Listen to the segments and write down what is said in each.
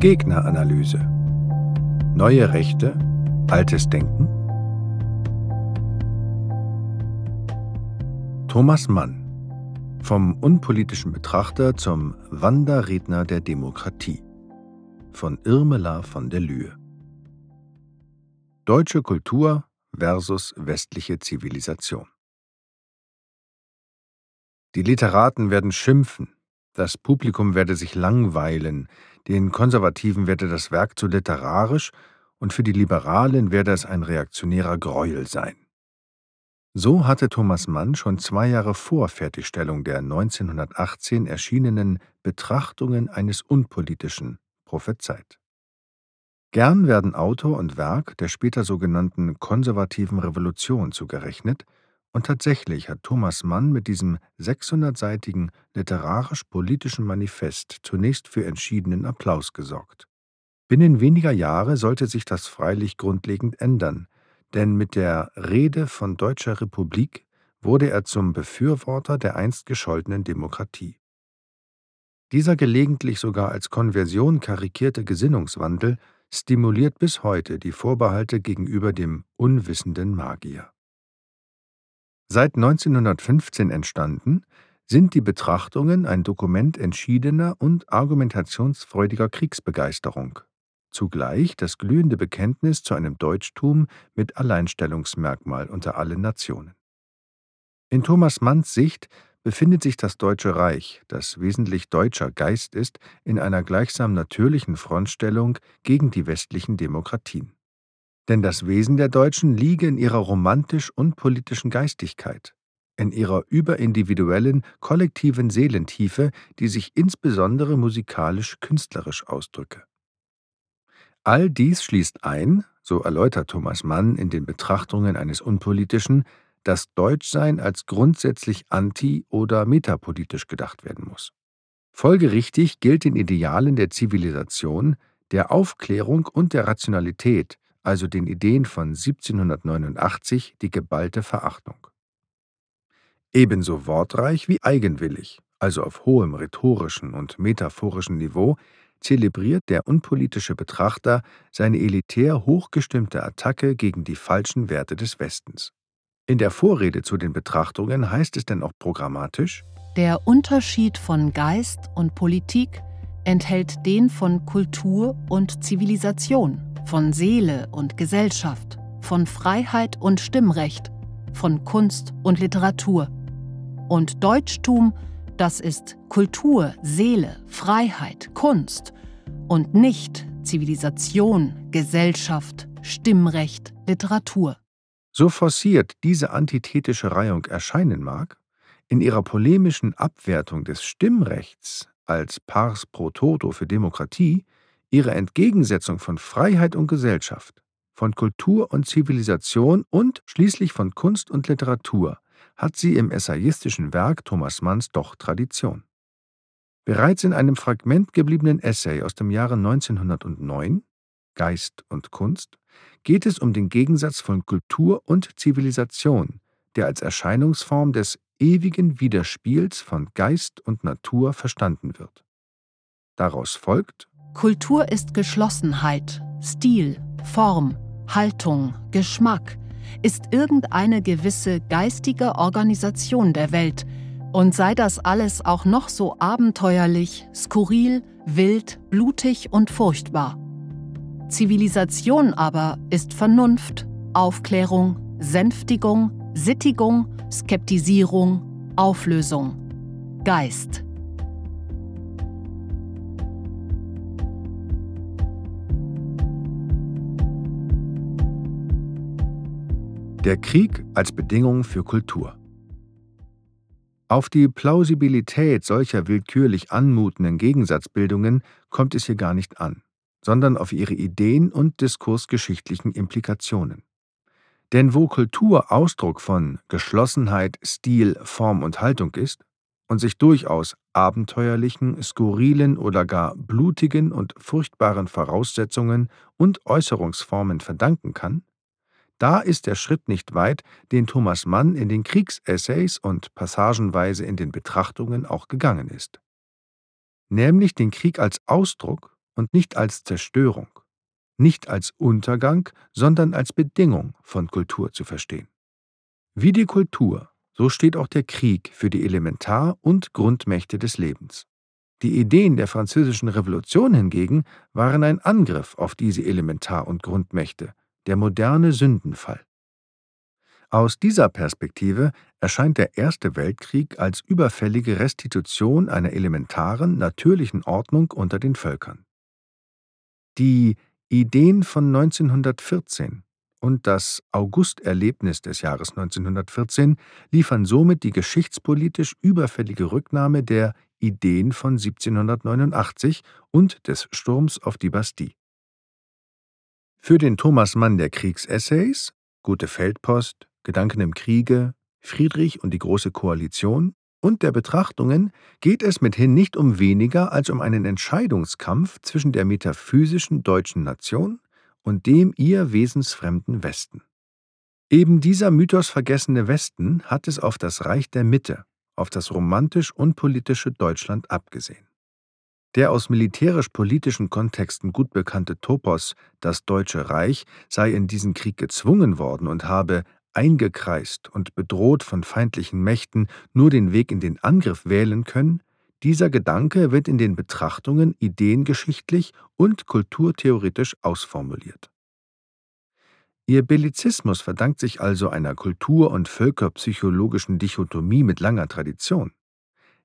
Gegneranalyse. Neue Rechte, altes Denken. Thomas Mann vom unpolitischen Betrachter zum Wanderredner der Demokratie von Irmela von der Lühe Deutsche Kultur versus westliche Zivilisation Die Literaten werden schimpfen, das Publikum werde sich langweilen, den Konservativen werde das Werk zu literarisch und für die Liberalen werde es ein reaktionärer Greuel sein. So hatte Thomas Mann schon zwei Jahre vor Fertigstellung der 1918 erschienenen Betrachtungen eines Unpolitischen prophezeit. Gern werden Autor und Werk der später sogenannten konservativen Revolution zugerechnet, und tatsächlich hat Thomas Mann mit diesem 600-seitigen literarisch-politischen Manifest zunächst für entschiedenen Applaus gesorgt. Binnen weniger Jahre sollte sich das freilich grundlegend ändern, denn mit der Rede von Deutscher Republik wurde er zum Befürworter der einst gescholtenen Demokratie. Dieser gelegentlich sogar als Konversion karikierte Gesinnungswandel stimuliert bis heute die Vorbehalte gegenüber dem unwissenden Magier. Seit 1915 entstanden, sind die Betrachtungen ein Dokument entschiedener und argumentationsfreudiger Kriegsbegeisterung, zugleich das glühende Bekenntnis zu einem Deutschtum mit Alleinstellungsmerkmal unter allen Nationen. In Thomas Manns Sicht befindet sich das Deutsche Reich, das wesentlich deutscher Geist ist, in einer gleichsam natürlichen Frontstellung gegen die westlichen Demokratien. Denn das Wesen der Deutschen liege in ihrer romantisch unpolitischen Geistigkeit, in ihrer überindividuellen, kollektiven Seelentiefe, die sich insbesondere musikalisch-künstlerisch ausdrücke. All dies schließt ein, so erläutert Thomas Mann in den Betrachtungen eines Unpolitischen, dass Deutschsein als grundsätzlich anti- oder metapolitisch gedacht werden muss. Folgerichtig gilt den Idealen der Zivilisation, der Aufklärung und der Rationalität, also den Ideen von 1789, die geballte Verachtung. Ebenso wortreich wie eigenwillig, also auf hohem rhetorischen und metaphorischen Niveau, zelebriert der unpolitische Betrachter seine elitär hochgestimmte Attacke gegen die falschen Werte des Westens. In der Vorrede zu den Betrachtungen heißt es denn auch programmatisch Der Unterschied von Geist und Politik enthält den von Kultur und Zivilisation, von Seele und Gesellschaft, von Freiheit und Stimmrecht, von Kunst und Literatur. Und Deutschtum, das ist Kultur, Seele, Freiheit, Kunst und nicht Zivilisation, Gesellschaft, Stimmrecht, Literatur. So forciert diese antithetische Reihung erscheinen mag, in ihrer polemischen Abwertung des Stimmrechts als pars pro toto für Demokratie ihre Entgegensetzung von Freiheit und Gesellschaft, von Kultur und Zivilisation und schließlich von Kunst und Literatur hat sie im essayistischen Werk Thomas Manns doch Tradition. Bereits in einem Fragment gebliebenen Essay aus dem Jahre 1909 Geist und Kunst geht es um den Gegensatz von Kultur und Zivilisation, der als Erscheinungsform des ewigen Widerspiels von Geist und Natur verstanden wird. Daraus folgt Kultur ist Geschlossenheit, Stil, Form, Haltung, Geschmack, ist irgendeine gewisse geistige Organisation der Welt, und sei das alles auch noch so abenteuerlich, skurril, wild, blutig und furchtbar. Zivilisation aber ist Vernunft, Aufklärung, Sänftigung, Sittigung, Skeptisierung, Auflösung, Geist. Der Krieg als Bedingung für Kultur. Auf die Plausibilität solcher willkürlich anmutenden Gegensatzbildungen kommt es hier gar nicht an sondern auf ihre Ideen und diskursgeschichtlichen Implikationen. Denn wo Kultur Ausdruck von Geschlossenheit, Stil, Form und Haltung ist und sich durchaus abenteuerlichen, skurrilen oder gar blutigen und furchtbaren Voraussetzungen und Äußerungsformen verdanken kann, da ist der Schritt nicht weit, den Thomas Mann in den Kriegsessays und passagenweise in den Betrachtungen auch gegangen ist. Nämlich den Krieg als Ausdruck und nicht als Zerstörung, nicht als Untergang, sondern als Bedingung von Kultur zu verstehen. Wie die Kultur, so steht auch der Krieg für die Elementar- und Grundmächte des Lebens. Die Ideen der Französischen Revolution hingegen waren ein Angriff auf diese Elementar- und Grundmächte, der moderne Sündenfall. Aus dieser Perspektive erscheint der Erste Weltkrieg als überfällige Restitution einer elementaren, natürlichen Ordnung unter den Völkern. Die Ideen von 1914 und das Augusterlebnis des Jahres 1914 liefern somit die geschichtspolitisch überfällige Rücknahme der Ideen von 1789 und des Sturms auf die Bastille. Für den Thomas Mann der Kriegsessays, Gute Feldpost, Gedanken im Kriege, Friedrich und die Große Koalition und der Betrachtungen geht es mithin nicht um weniger als um einen Entscheidungskampf zwischen der metaphysischen deutschen Nation und dem ihr wesensfremden Westen. Eben dieser mythosvergessene Westen hat es auf das Reich der Mitte, auf das romantisch-unpolitische Deutschland abgesehen. Der aus militärisch-politischen Kontexten gut bekannte Topos, das Deutsche Reich, sei in diesen Krieg gezwungen worden und habe, eingekreist und bedroht von feindlichen Mächten, nur den Weg in den Angriff wählen können, dieser Gedanke wird in den Betrachtungen ideengeschichtlich und kulturtheoretisch ausformuliert. Ihr Bellizismus verdankt sich also einer kultur- und völkerpsychologischen Dichotomie mit langer Tradition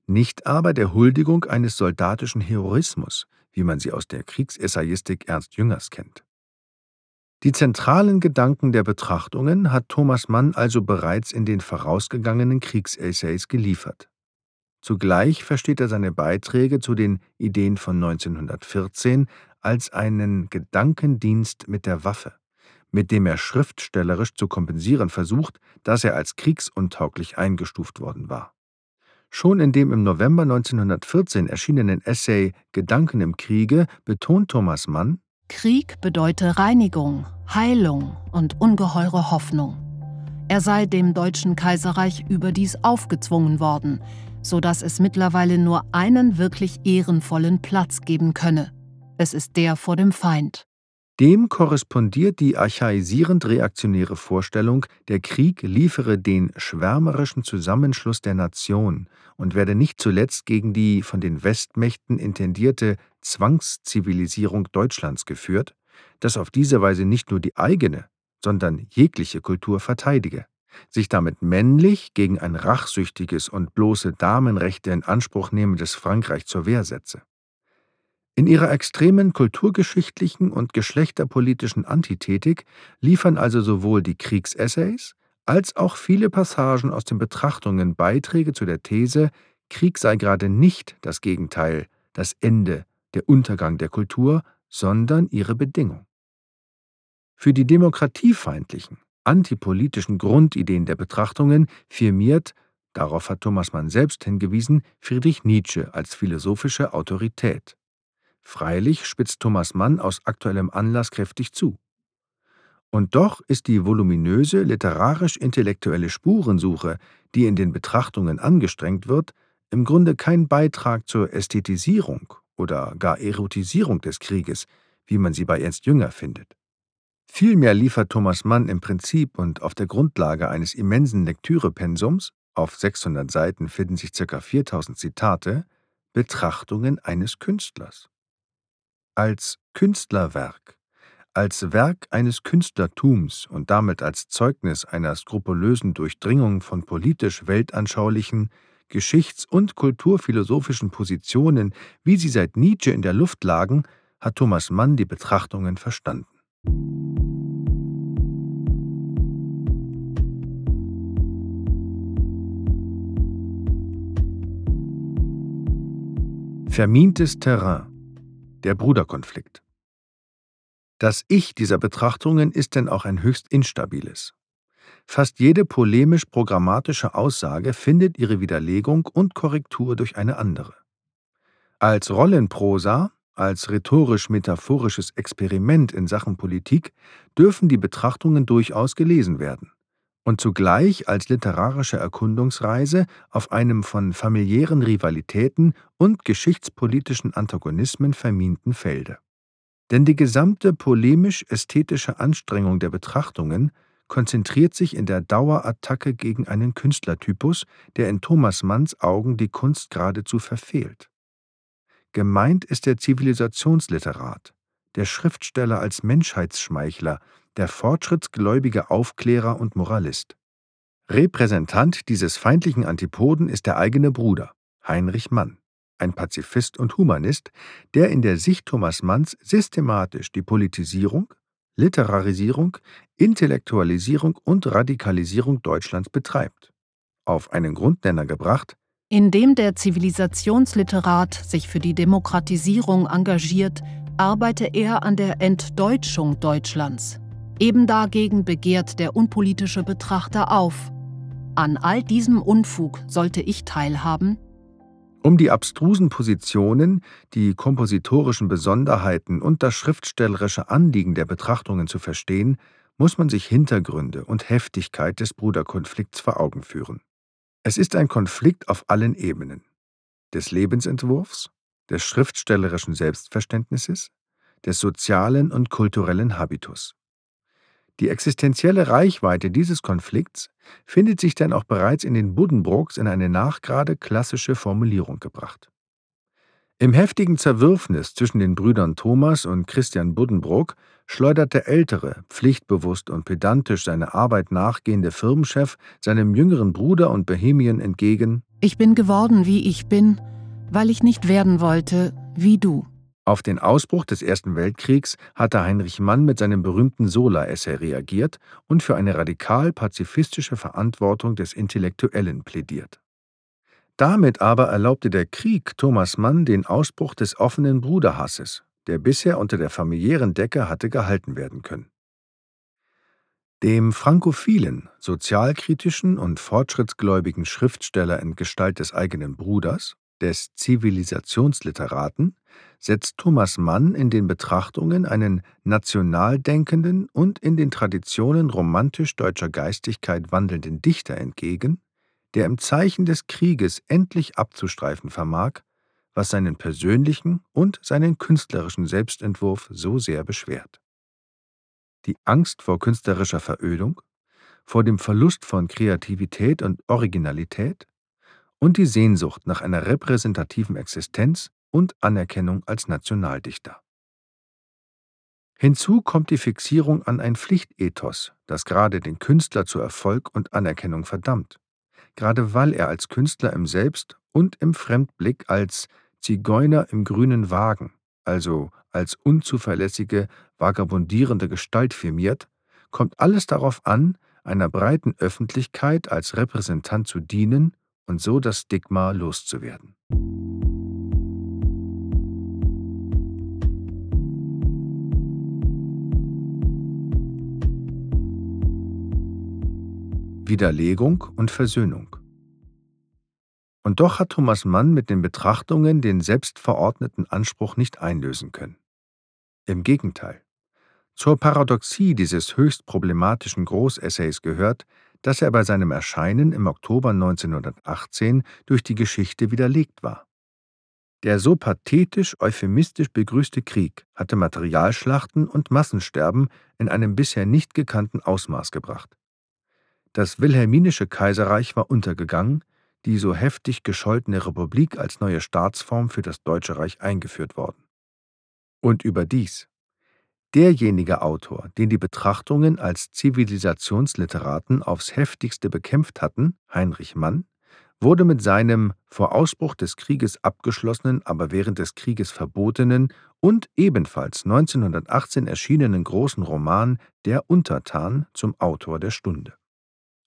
nicht aber der Huldigung eines soldatischen Heroismus, wie man sie aus der Kriegsessayistik Ernst Jüngers kennt. Die zentralen Gedanken der Betrachtungen hat Thomas Mann also bereits in den vorausgegangenen Kriegsessays geliefert. Zugleich versteht er seine Beiträge zu den Ideen von 1914 als einen Gedankendienst mit der Waffe, mit dem er schriftstellerisch zu kompensieren versucht, dass er als kriegsuntauglich eingestuft worden war. Schon in dem im November 1914 erschienenen Essay Gedanken im Kriege betont Thomas Mann, Krieg bedeute Reinigung, Heilung und ungeheure Hoffnung. Er sei dem Deutschen Kaiserreich überdies aufgezwungen worden, so dass es mittlerweile nur einen wirklich ehrenvollen Platz geben könne. Es ist der vor dem Feind. Dem korrespondiert die archaisierend-reaktionäre Vorstellung, der Krieg liefere den schwärmerischen Zusammenschluss der Nation und werde nicht zuletzt gegen die von den Westmächten intendierte Zwangszivilisierung Deutschlands geführt, das auf diese Weise nicht nur die eigene, sondern jegliche Kultur verteidige, sich damit männlich gegen ein rachsüchtiges und bloße Damenrechte in Anspruch nehmendes Frankreich zur Wehr setze. In ihrer extremen kulturgeschichtlichen und geschlechterpolitischen Antithetik liefern also sowohl die Kriegsessays als auch viele Passagen aus den Betrachtungen Beiträge zu der These, Krieg sei gerade nicht das Gegenteil, das Ende, der Untergang der Kultur, sondern ihre Bedingung. Für die demokratiefeindlichen, antipolitischen Grundideen der Betrachtungen firmiert, darauf hat Thomas Mann selbst hingewiesen, Friedrich Nietzsche als philosophische Autorität. Freilich spitzt Thomas Mann aus aktuellem Anlass kräftig zu. Und doch ist die voluminöse literarisch-intellektuelle Spurensuche, die in den Betrachtungen angestrengt wird, im Grunde kein Beitrag zur Ästhetisierung oder gar Erotisierung des Krieges, wie man sie bei Ernst Jünger findet. Vielmehr liefert Thomas Mann im Prinzip und auf der Grundlage eines immensen Lektürepensums, auf 600 Seiten finden sich ca. 4000 Zitate, Betrachtungen eines Künstlers als Künstlerwerk, als Werk eines Künstlertums und damit als Zeugnis einer skrupulösen Durchdringung von politisch weltanschaulichen, geschichts- und kulturphilosophischen Positionen, wie sie seit Nietzsche in der Luft lagen, hat Thomas Mann die Betrachtungen verstanden. Vermintes Terrain der Bruderkonflikt. Das Ich dieser Betrachtungen ist denn auch ein höchst instabiles. Fast jede polemisch-programmatische Aussage findet ihre Widerlegung und Korrektur durch eine andere. Als Rollenprosa, als rhetorisch-metaphorisches Experiment in Sachen Politik dürfen die Betrachtungen durchaus gelesen werden und zugleich als literarische Erkundungsreise auf einem von familiären Rivalitäten und geschichtspolitischen Antagonismen verminten Felde Denn die gesamte polemisch-ästhetische Anstrengung der Betrachtungen konzentriert sich in der Dauerattacke gegen einen Künstlertypus, der in Thomas Manns Augen die Kunst geradezu verfehlt. Gemeint ist der Zivilisationsliterat, der Schriftsteller als Menschheitsschmeichler, der fortschrittsgläubige Aufklärer und Moralist. Repräsentant dieses feindlichen Antipoden ist der eigene Bruder, Heinrich Mann, ein Pazifist und Humanist, der in der Sicht Thomas Manns systematisch die Politisierung, Literarisierung, Intellektualisierung und Radikalisierung Deutschlands betreibt. Auf einen Grundnenner gebracht, indem der Zivilisationsliterat sich für die Demokratisierung engagiert, arbeite er an der Entdeutschung Deutschlands. Eben dagegen begehrt der unpolitische Betrachter auf. An all diesem Unfug sollte ich teilhaben, um die abstrusen Positionen, die kompositorischen Besonderheiten und das schriftstellerische Anliegen der Betrachtungen zu verstehen, muss man sich Hintergründe und Heftigkeit des Bruderkonflikts vor Augen führen. Es ist ein Konflikt auf allen Ebenen. Des Lebensentwurfs, des schriftstellerischen Selbstverständnisses, des sozialen und kulturellen Habitus. Die existenzielle Reichweite dieses Konflikts findet sich dann auch bereits in den Buddenbrooks in eine nachgerade klassische Formulierung gebracht. Im heftigen Zerwürfnis zwischen den Brüdern Thomas und Christian Buddenbrook schleudert der ältere, pflichtbewusst und pedantisch seine Arbeit nachgehende Firmenchef seinem jüngeren Bruder und Bohemien entgegen Ich bin geworden, wie ich bin, weil ich nicht werden wollte, wie du. Auf den Ausbruch des Ersten Weltkriegs hatte Heinrich Mann mit seinem berühmten Sola-Essay reagiert und für eine radikal-pazifistische Verantwortung des Intellektuellen plädiert. Damit aber erlaubte der Krieg Thomas Mann den Ausbruch des offenen Bruderhasses, der bisher unter der familiären Decke hatte gehalten werden können. Dem frankophilen, sozialkritischen und fortschrittsgläubigen Schriftsteller in Gestalt des eigenen Bruders, des Zivilisationsliteraten, setzt Thomas Mann in den Betrachtungen einen national denkenden und in den Traditionen romantisch-deutscher Geistigkeit wandelnden Dichter entgegen, der im Zeichen des Krieges endlich abzustreifen vermag, was seinen persönlichen und seinen künstlerischen Selbstentwurf so sehr beschwert. Die Angst vor künstlerischer Verödung, vor dem Verlust von Kreativität und Originalität und die Sehnsucht nach einer repräsentativen Existenz und Anerkennung als Nationaldichter. Hinzu kommt die Fixierung an ein Pflichtethos, das gerade den Künstler zu Erfolg und Anerkennung verdammt, gerade weil er als Künstler im Selbst und im Fremdblick als Zigeuner im grünen Wagen, also als unzuverlässige, vagabundierende Gestalt firmiert, kommt alles darauf an, einer breiten Öffentlichkeit als Repräsentant zu dienen und so das Stigma loszuwerden. Widerlegung und Versöhnung. Und doch hat Thomas Mann mit den Betrachtungen den selbstverordneten Anspruch nicht einlösen können. Im Gegenteil. Zur Paradoxie dieses höchst problematischen Großessays gehört, dass er bei seinem Erscheinen im Oktober 1918 durch die Geschichte widerlegt war. Der so pathetisch euphemistisch begrüßte Krieg hatte Materialschlachten und Massensterben in einem bisher nicht gekannten Ausmaß gebracht. Das wilhelminische Kaiserreich war untergegangen, die so heftig gescholtene Republik als neue Staatsform für das Deutsche Reich eingeführt worden. Und überdies, derjenige Autor, den die Betrachtungen als Zivilisationsliteraten aufs heftigste bekämpft hatten, Heinrich Mann, wurde mit seinem vor Ausbruch des Krieges abgeschlossenen, aber während des Krieges verbotenen und ebenfalls 1918 erschienenen großen Roman Der Untertan zum Autor der Stunde.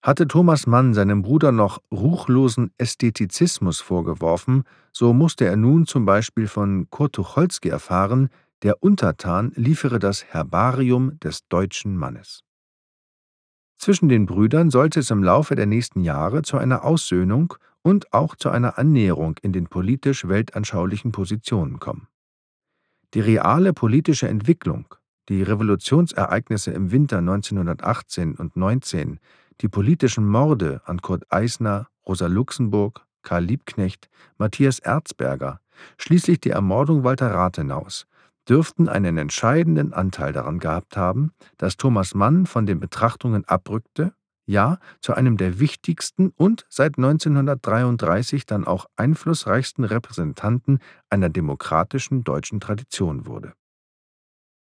Hatte Thomas Mann seinem Bruder noch ruchlosen Ästhetizismus vorgeworfen, so musste er nun zum Beispiel von Kurt Tucholsky erfahren, der Untertan liefere das Herbarium des deutschen Mannes. Zwischen den Brüdern sollte es im Laufe der nächsten Jahre zu einer Aussöhnung und auch zu einer Annäherung in den politisch-weltanschaulichen Positionen kommen. Die reale politische Entwicklung, die Revolutionsereignisse im Winter 1918 und 19, die politischen Morde an Kurt Eisner, Rosa Luxemburg, Karl Liebknecht, Matthias Erzberger, schließlich die Ermordung Walter Rathenaus, dürften einen entscheidenden Anteil daran gehabt haben, dass Thomas Mann von den Betrachtungen abrückte, ja zu einem der wichtigsten und seit 1933 dann auch einflussreichsten Repräsentanten einer demokratischen deutschen Tradition wurde.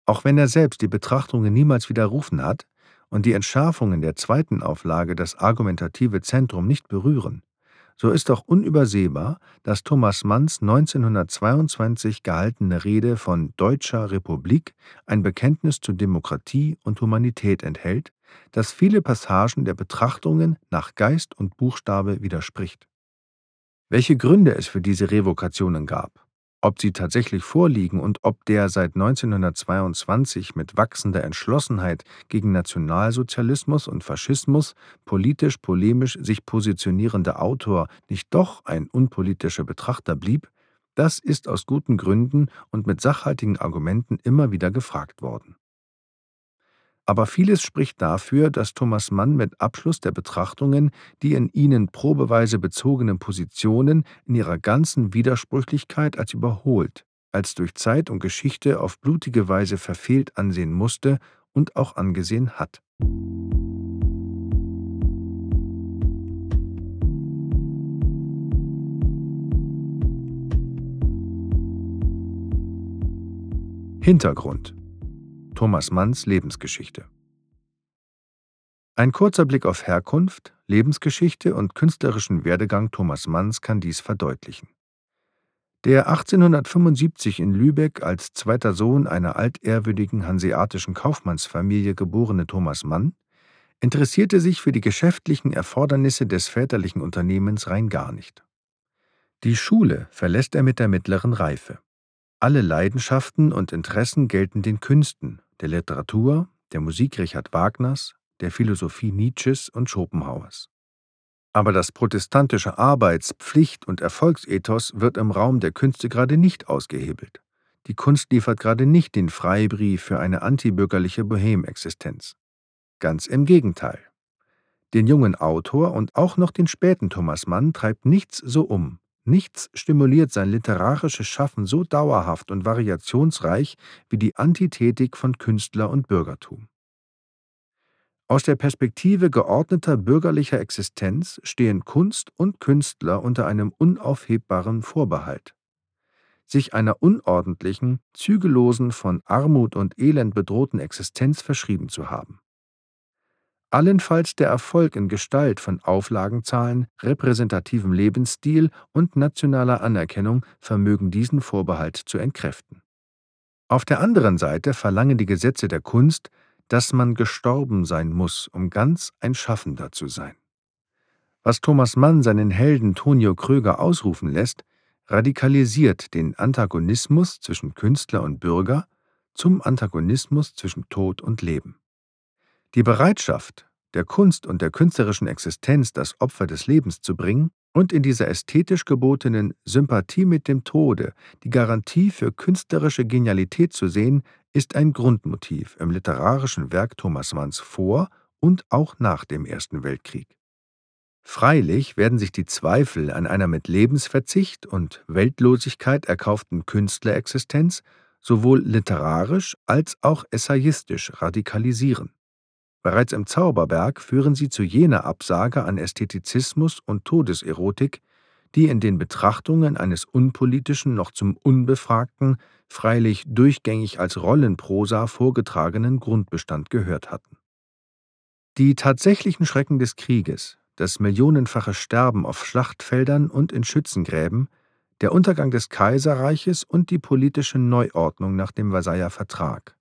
Auch wenn er selbst die Betrachtungen niemals widerrufen hat und die Entschärfungen der zweiten Auflage das argumentative Zentrum nicht berühren, so ist doch unübersehbar, dass Thomas Manns 1922 gehaltene Rede von Deutscher Republik ein Bekenntnis zu Demokratie und Humanität enthält, das viele Passagen der Betrachtungen nach Geist und Buchstabe widerspricht. Welche Gründe es für diese Revokationen gab, ob sie tatsächlich vorliegen und ob der seit 1922 mit wachsender Entschlossenheit gegen Nationalsozialismus und Faschismus politisch polemisch sich positionierende Autor nicht doch ein unpolitischer Betrachter blieb, das ist aus guten Gründen und mit sachhaltigen Argumenten immer wieder gefragt worden aber vieles spricht dafür, dass Thomas Mann mit Abschluss der Betrachtungen die in ihnen probeweise bezogenen Positionen in ihrer ganzen Widersprüchlichkeit als überholt, als durch Zeit und Geschichte auf blutige Weise verfehlt ansehen musste und auch angesehen hat. Hintergrund Thomas Manns Lebensgeschichte. Ein kurzer Blick auf Herkunft, Lebensgeschichte und künstlerischen Werdegang Thomas Manns kann dies verdeutlichen. Der 1875 in Lübeck als zweiter Sohn einer altehrwürdigen hanseatischen Kaufmannsfamilie geborene Thomas Mann interessierte sich für die geschäftlichen Erfordernisse des väterlichen Unternehmens rein gar nicht. Die Schule verlässt er mit der mittleren Reife. Alle Leidenschaften und Interessen gelten den Künsten, der Literatur, der Musik Richard Wagners, der Philosophie Nietzsches und Schopenhauers. Aber das protestantische Arbeits-, Pflicht- und Erfolgsethos wird im Raum der Künste gerade nicht ausgehebelt. Die Kunst liefert gerade nicht den Freibrief für eine antibürgerliche Bohemexistenz. Ganz im Gegenteil. Den jungen Autor und auch noch den späten Thomas Mann treibt nichts so um, Nichts stimuliert sein literarisches Schaffen so dauerhaft und variationsreich wie die Antithetik von Künstler und Bürgertum. Aus der Perspektive geordneter bürgerlicher Existenz stehen Kunst und Künstler unter einem unaufhebbaren Vorbehalt. Sich einer unordentlichen, zügellosen, von Armut und Elend bedrohten Existenz verschrieben zu haben. Allenfalls der Erfolg in Gestalt von Auflagenzahlen, repräsentativem Lebensstil und nationaler Anerkennung vermögen diesen Vorbehalt zu entkräften. Auf der anderen Seite verlangen die Gesetze der Kunst, dass man gestorben sein muss, um ganz ein Schaffender zu sein. Was Thomas Mann seinen Helden Tonio Kröger ausrufen lässt, radikalisiert den Antagonismus zwischen Künstler und Bürger zum Antagonismus zwischen Tod und Leben. Die Bereitschaft, der Kunst und der künstlerischen Existenz das Opfer des Lebens zu bringen und in dieser ästhetisch gebotenen Sympathie mit dem Tode die Garantie für künstlerische Genialität zu sehen, ist ein Grundmotiv im literarischen Werk Thomas Manns vor und auch nach dem Ersten Weltkrieg. Freilich werden sich die Zweifel an einer mit Lebensverzicht und Weltlosigkeit erkauften Künstlerexistenz sowohl literarisch als auch essayistisch radikalisieren. Bereits im Zauberberg führen sie zu jener Absage an Ästhetizismus und Todeserotik, die in den Betrachtungen eines unpolitischen noch zum Unbefragten, freilich durchgängig als Rollenprosa vorgetragenen Grundbestand gehört hatten. Die tatsächlichen Schrecken des Krieges, das millionenfache Sterben auf Schlachtfeldern und in Schützengräben, der Untergang des Kaiserreiches und die politische Neuordnung nach dem Versailler Vertrag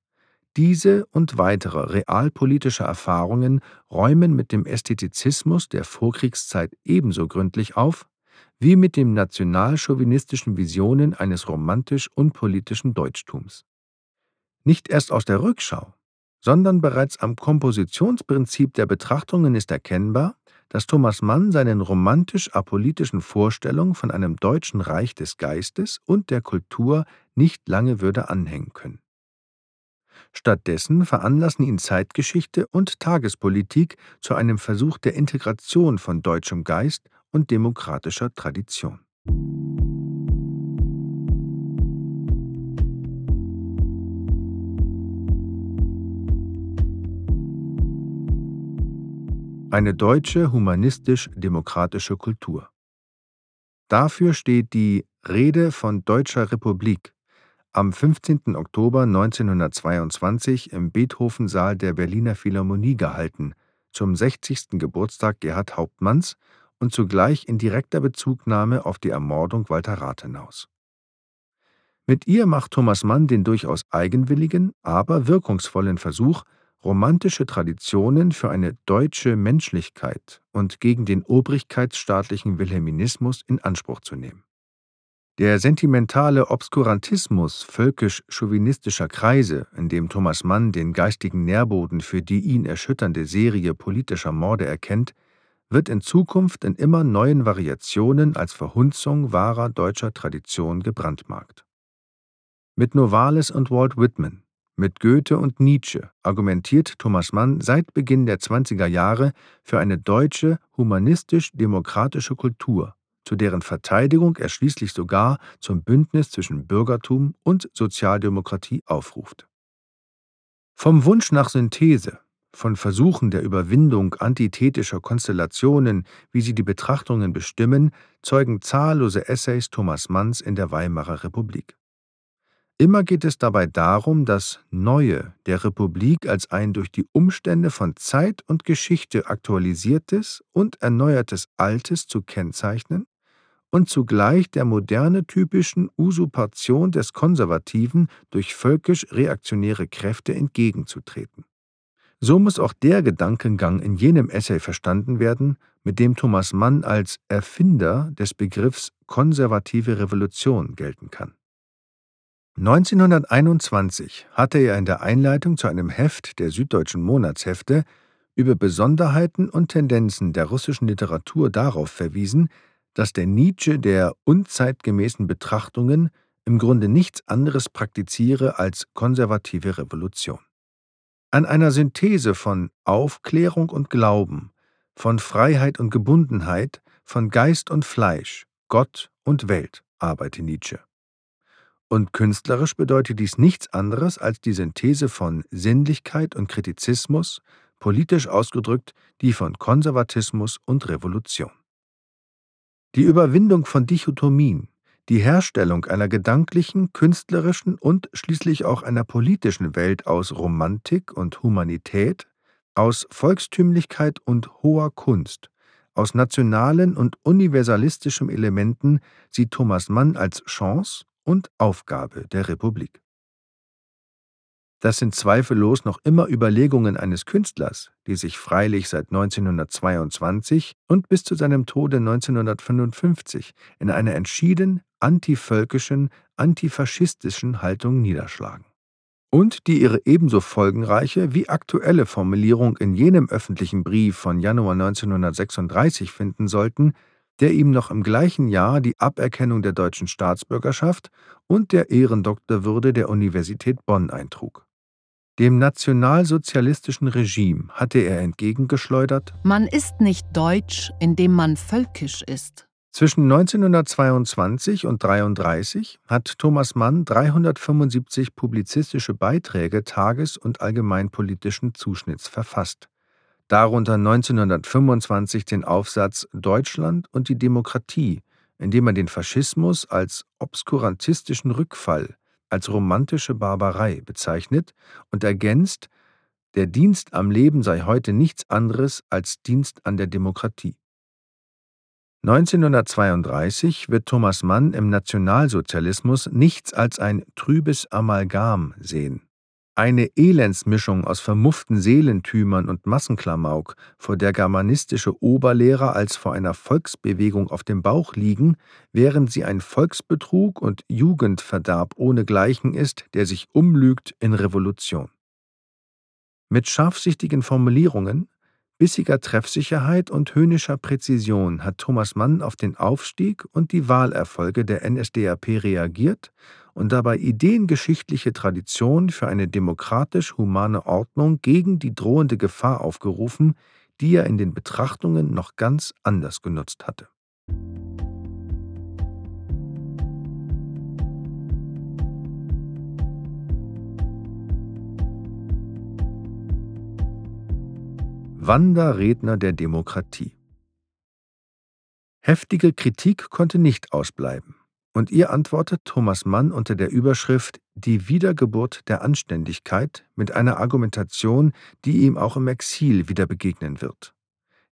diese und weitere realpolitische Erfahrungen räumen mit dem Ästhetizismus der Vorkriegszeit ebenso gründlich auf wie mit den nationalchauvinistischen Visionen eines romantisch-unpolitischen Deutschtums. Nicht erst aus der Rückschau, sondern bereits am Kompositionsprinzip der Betrachtungen ist erkennbar, dass Thomas Mann seinen romantisch-apolitischen Vorstellungen von einem deutschen Reich des Geistes und der Kultur nicht lange würde anhängen können. Stattdessen veranlassen ihn Zeitgeschichte und Tagespolitik zu einem Versuch der Integration von deutschem Geist und demokratischer Tradition. Eine deutsche humanistisch-demokratische Kultur. Dafür steht die Rede von Deutscher Republik am 15. Oktober 1922 im Beethoven-Saal der Berliner Philharmonie gehalten, zum 60. Geburtstag Gerhard Hauptmanns und zugleich in direkter Bezugnahme auf die Ermordung Walter Rathenaus. Mit ihr macht Thomas Mann den durchaus eigenwilligen, aber wirkungsvollen Versuch, romantische Traditionen für eine deutsche Menschlichkeit und gegen den obrigkeitsstaatlichen Wilhelminismus in Anspruch zu nehmen. Der sentimentale Obskurantismus völkisch-chauvinistischer Kreise, in dem Thomas Mann den geistigen Nährboden für die ihn erschütternde Serie politischer Morde erkennt, wird in Zukunft in immer neuen Variationen als Verhunzung wahrer deutscher Tradition gebrandmarkt. Mit Novalis und Walt Whitman, mit Goethe und Nietzsche argumentiert Thomas Mann seit Beginn der 20er Jahre für eine deutsche humanistisch-demokratische Kultur, zu deren Verteidigung er schließlich sogar zum Bündnis zwischen Bürgertum und Sozialdemokratie aufruft. Vom Wunsch nach Synthese, von Versuchen der Überwindung antithetischer Konstellationen, wie sie die Betrachtungen bestimmen, zeugen zahllose Essays Thomas Manns in der Weimarer Republik. Immer geht es dabei darum, das Neue der Republik als ein durch die Umstände von Zeit und Geschichte aktualisiertes und erneuertes Altes zu kennzeichnen und zugleich der moderne typischen Usurpation des Konservativen durch völkisch-reaktionäre Kräfte entgegenzutreten. So muss auch der Gedankengang in jenem Essay verstanden werden, mit dem Thomas Mann als Erfinder des Begriffs konservative Revolution gelten kann. 1921 hatte er in der Einleitung zu einem Heft der Süddeutschen Monatshefte über Besonderheiten und Tendenzen der russischen Literatur darauf verwiesen, dass der Nietzsche der unzeitgemäßen Betrachtungen im Grunde nichts anderes praktiziere als konservative Revolution. An einer Synthese von Aufklärung und Glauben, von Freiheit und Gebundenheit, von Geist und Fleisch, Gott und Welt arbeite Nietzsche. Und künstlerisch bedeutet dies nichts anderes als die Synthese von Sinnlichkeit und Kritizismus, politisch ausgedrückt die von Konservatismus und Revolution. Die Überwindung von Dichotomien, die Herstellung einer gedanklichen, künstlerischen und schließlich auch einer politischen Welt aus Romantik und Humanität, aus Volkstümlichkeit und hoher Kunst, aus nationalen und universalistischem Elementen sieht Thomas Mann als Chance und Aufgabe der Republik. Das sind zweifellos noch immer Überlegungen eines Künstlers, die sich freilich seit 1922 und bis zu seinem Tode 1955 in einer entschieden antivölkischen, antifaschistischen Haltung niederschlagen. Und die ihre ebenso folgenreiche wie aktuelle Formulierung in jenem öffentlichen Brief von Januar 1936 finden sollten, der ihm noch im gleichen Jahr die Aberkennung der deutschen Staatsbürgerschaft und der Ehrendoktorwürde der Universität Bonn eintrug. Dem nationalsozialistischen Regime hatte er entgegengeschleudert: Man ist nicht deutsch, indem man völkisch ist. Zwischen 1922 und 1933 hat Thomas Mann 375 publizistische Beiträge tages- und allgemeinpolitischen Zuschnitts verfasst, darunter 1925 den Aufsatz Deutschland und die Demokratie, in dem er den Faschismus als obskurantistischen Rückfall als romantische Barbarei bezeichnet und ergänzt, der Dienst am Leben sei heute nichts anderes als Dienst an der Demokratie. 1932 wird Thomas Mann im Nationalsozialismus nichts als ein trübes Amalgam sehen. Eine Elendsmischung aus vermufften Seelentümern und Massenklamauk, vor der germanistische Oberlehrer als vor einer Volksbewegung auf dem Bauch liegen, während sie ein Volksbetrug und Jugendverderb ohnegleichen ist, der sich umlügt in Revolution. Mit scharfsichtigen Formulierungen, bissiger Treffsicherheit und höhnischer Präzision hat Thomas Mann auf den Aufstieg und die Wahlerfolge der NSDAP reagiert und dabei ideengeschichtliche Tradition für eine demokratisch-humane Ordnung gegen die drohende Gefahr aufgerufen, die er in den Betrachtungen noch ganz anders genutzt hatte. Wanderredner der Demokratie. Heftige Kritik konnte nicht ausbleiben, und ihr antwortet Thomas Mann unter der Überschrift Die Wiedergeburt der Anständigkeit mit einer Argumentation, die ihm auch im Exil wieder begegnen wird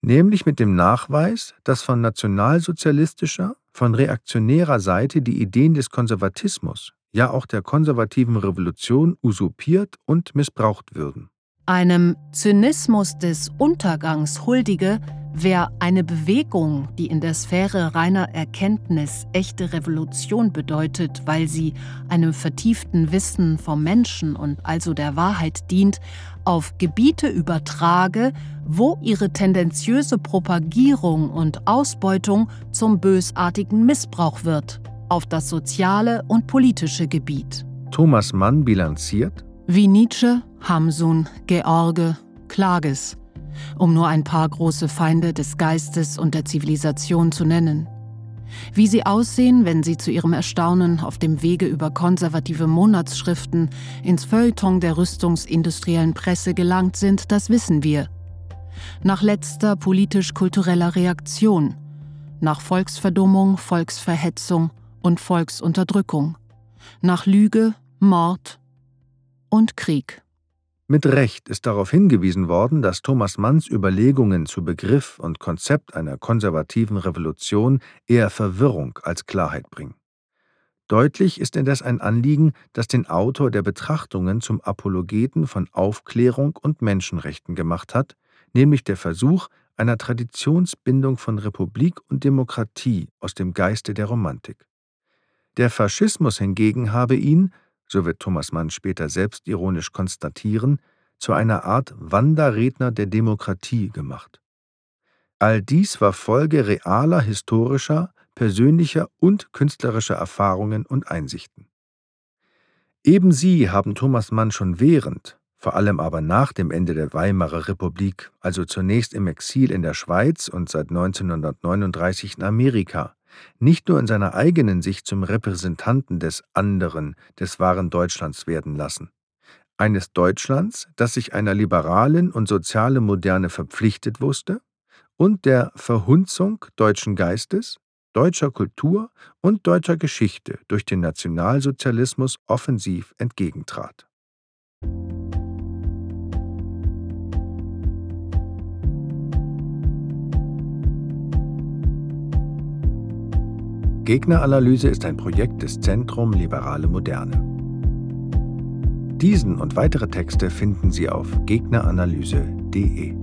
nämlich mit dem Nachweis, dass von nationalsozialistischer, von reaktionärer Seite die Ideen des Konservatismus, ja auch der konservativen Revolution usurpiert und missbraucht würden. Einem Zynismus des Untergangs huldige, wer eine Bewegung, die in der Sphäre reiner Erkenntnis echte Revolution bedeutet, weil sie einem vertieften Wissen vom Menschen und also der Wahrheit dient, auf Gebiete übertrage, wo ihre tendenziöse Propagierung und Ausbeutung zum bösartigen Missbrauch wird, auf das soziale und politische Gebiet. Thomas Mann bilanziert, wie Nietzsche, Hamsun, George, Klages, um nur ein paar große Feinde des Geistes und der Zivilisation zu nennen. Wie sie aussehen, wenn sie zu ihrem Erstaunen auf dem Wege über konservative Monatsschriften ins Feuilleton der rüstungsindustriellen Presse gelangt sind, das wissen wir. Nach letzter politisch-kultureller Reaktion, nach Volksverdummung, Volksverhetzung und Volksunterdrückung, nach Lüge, Mord und Krieg. Mit Recht ist darauf hingewiesen worden, dass Thomas Manns Überlegungen zu Begriff und Konzept einer konservativen Revolution eher Verwirrung als Klarheit bringen. Deutlich ist indes ein Anliegen, das den Autor der Betrachtungen zum Apologeten von Aufklärung und Menschenrechten gemacht hat, nämlich der Versuch einer Traditionsbindung von Republik und Demokratie aus dem Geiste der Romantik. Der Faschismus hingegen habe ihn, so wird Thomas Mann später selbstironisch konstatieren, zu einer Art Wanderredner der Demokratie gemacht. All dies war Folge realer historischer, persönlicher und künstlerischer Erfahrungen und Einsichten. Eben sie haben Thomas Mann schon während, vor allem aber nach dem Ende der Weimarer Republik, also zunächst im Exil in der Schweiz und seit 1939 in Amerika, nicht nur in seiner eigenen Sicht zum Repräsentanten des anderen, des wahren Deutschlands werden lassen. Eines Deutschlands, das sich einer liberalen und sozialen Moderne verpflichtet wusste und der Verhunzung deutschen Geistes, deutscher Kultur und deutscher Geschichte durch den Nationalsozialismus offensiv entgegentrat. Gegneranalyse ist ein Projekt des Zentrum Liberale Moderne. Diesen und weitere Texte finden Sie auf gegneranalyse.de.